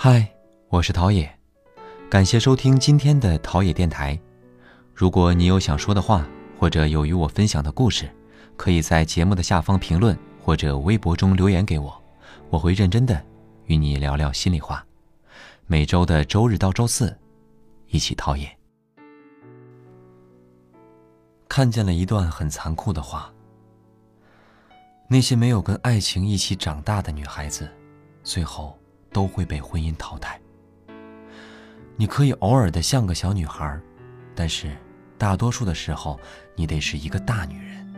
嗨，我是陶冶，感谢收听今天的陶冶电台。如果你有想说的话，或者有与我分享的故事，可以在节目的下方评论或者微博中留言给我，我会认真的与你聊聊心里话。每周的周日到周四，一起陶冶。看见了一段很残酷的话：那些没有跟爱情一起长大的女孩子，最后都会被婚姻淘汰。你可以偶尔的像个小女孩，但是大多数的时候，你得是一个大女人。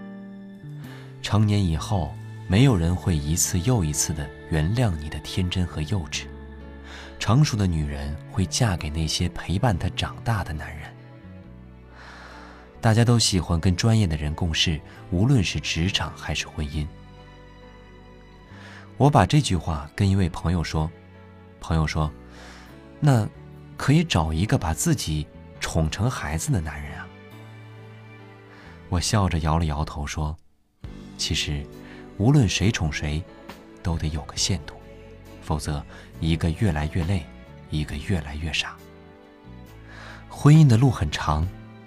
成年以后，没有人会一次又一次的原谅你的天真和幼稚。成熟的女人会嫁给那些陪伴她长大的男人。大家都喜欢跟专业的人共事，无论是职场还是婚姻。我把这句话跟一位朋友说，朋友说：“那可以找一个把自己宠成孩子的男人啊。”我笑着摇了摇头说：“其实，无论谁宠谁，都得有个限度，否则一个越来越累，一个越来越傻。婚姻的路很长。”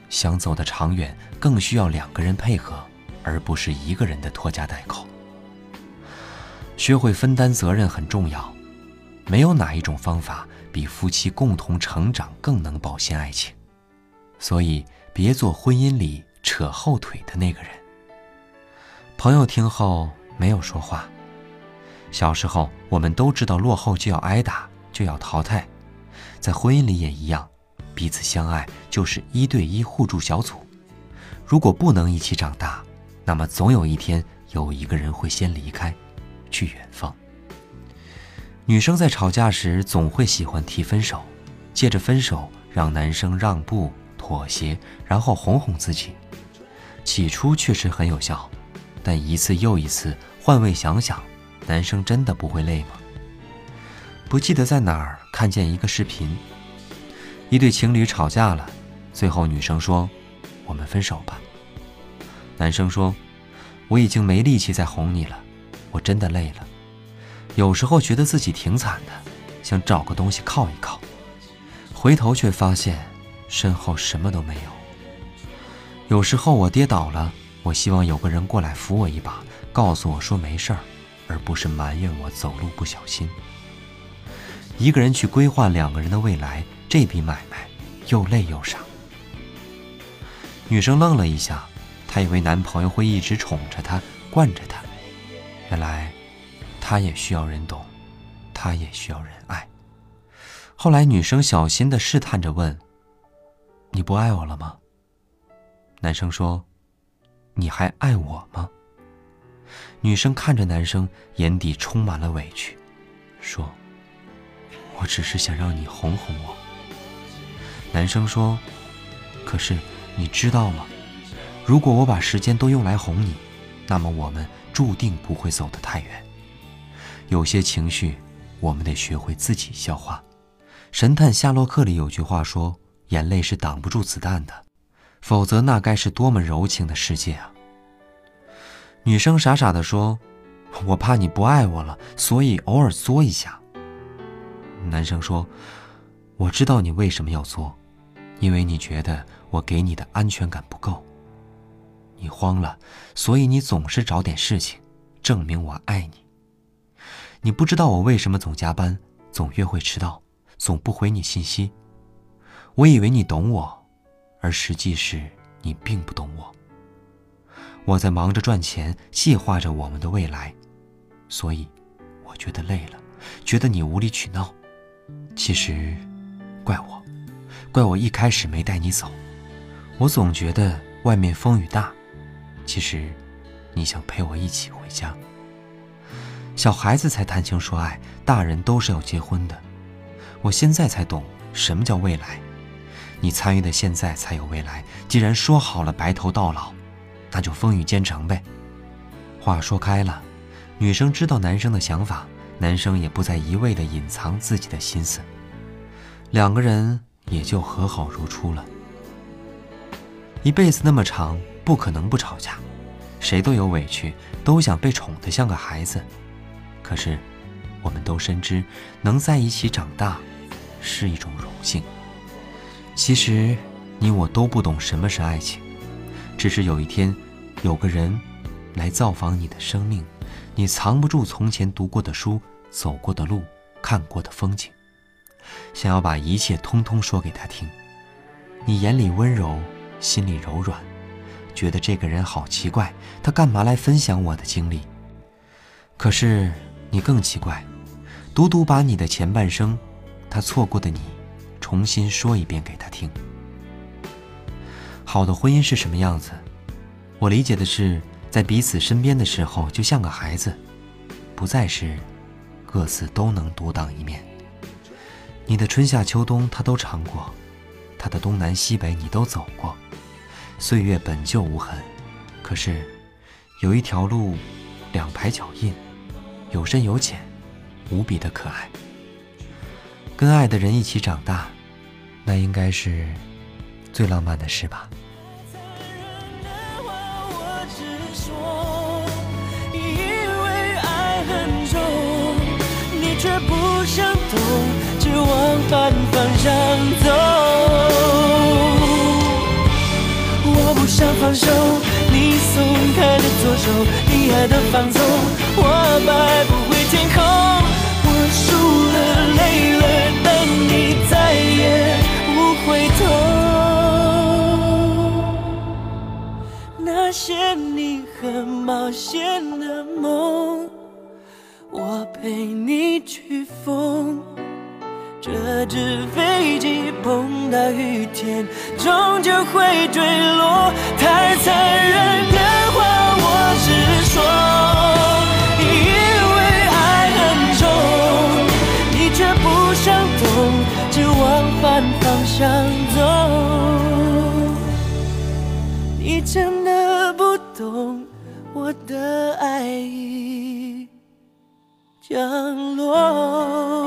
想走得长远，更需要两个人配合，而不是一个人的拖家带口。学会分担责任很重要，没有哪一种方法比夫妻共同成长更能保鲜爱情。所以，别做婚姻里扯后腿的那个人。朋友听后没有说话。小时候，我们都知道落后就要挨打，就要淘汰，在婚姻里也一样。彼此相爱就是一对一互助小组，如果不能一起长大，那么总有一天有一个人会先离开，去远方。女生在吵架时总会喜欢提分手，借着分手让男生让步妥协，然后哄哄自己。起初确实很有效，但一次又一次换位想想，男生真的不会累吗？不记得在哪儿看见一个视频。一对情侣吵架了，最后女生说：“我们分手吧。”男生说：“我已经没力气再哄你了，我真的累了。有时候觉得自己挺惨的，想找个东西靠一靠，回头却发现身后什么都没有。有时候我跌倒了，我希望有个人过来扶我一把，告诉我说没事儿，而不是埋怨我走路不小心。一个人去规划两个人的未来。”这笔买卖又累又傻。女生愣了一下，她以为男朋友会一直宠着她、惯着她，原来她也需要人懂，她也需要人爱。后来，女生小心的试探着问：“你不爱我了吗？”男生说：“你还爱我吗？”女生看着男生，眼底充满了委屈，说：“我只是想让你哄哄我。”男生说：“可是你知道吗？如果我把时间都用来哄你，那么我们注定不会走得太远。有些情绪，我们得学会自己消化。神探夏洛克里有句话说：‘眼泪是挡不住子弹的，否则那该是多么柔情的世界啊！’”女生傻傻地说：“我怕你不爱我了，所以偶尔作一下。”男生说：“我知道你为什么要作。”因为你觉得我给你的安全感不够，你慌了，所以你总是找点事情，证明我爱你。你不知道我为什么总加班，总约会迟到，总不回你信息。我以为你懂我，而实际是你并不懂我。我在忙着赚钱，计划着我们的未来，所以我觉得累了，觉得你无理取闹。其实，怪我。怪我一开始没带你走，我总觉得外面风雨大，其实，你想陪我一起回家。小孩子才谈情说爱，大人都是要结婚的。我现在才懂什么叫未来，你参与的现在才有未来。既然说好了白头到老，那就风雨兼程呗。话说开了，女生知道男生的想法，男生也不再一味的隐藏自己的心思，两个人。也就和好如初了。一辈子那么长，不可能不吵架，谁都有委屈，都想被宠得像个孩子。可是，我们都深知，能在一起长大，是一种荣幸。其实，你我都不懂什么是爱情，只是有一天，有个人来造访你的生命，你藏不住从前读过的书、走过的路、看过的风景，想要把一切通通说给他听。你眼里温柔，心里柔软，觉得这个人好奇怪，他干嘛来分享我的经历？可是你更奇怪。独独把你的前半生，他错过的你，重新说一遍给他听。好的婚姻是什么样子？我理解的是，在彼此身边的时候，就像个孩子；不再是，各自都能独当一面。你的春夏秋冬他都尝过，他的东南西北你都走过。岁月本就无痕，可是有一条路，两排脚印，有深有浅。无比的可爱，跟爱的人一起长大，那应该是最浪漫的事吧。我不想放手，你松开的左手，你爱的放纵，我摆不回天空。我输了，累了，但你再也不回头。那些你很冒险的梦，我陪你去疯。这只飞机碰到雨天，终究会坠落。太残忍的话，我直说。只往反方向走，你真的不懂我的爱已降落。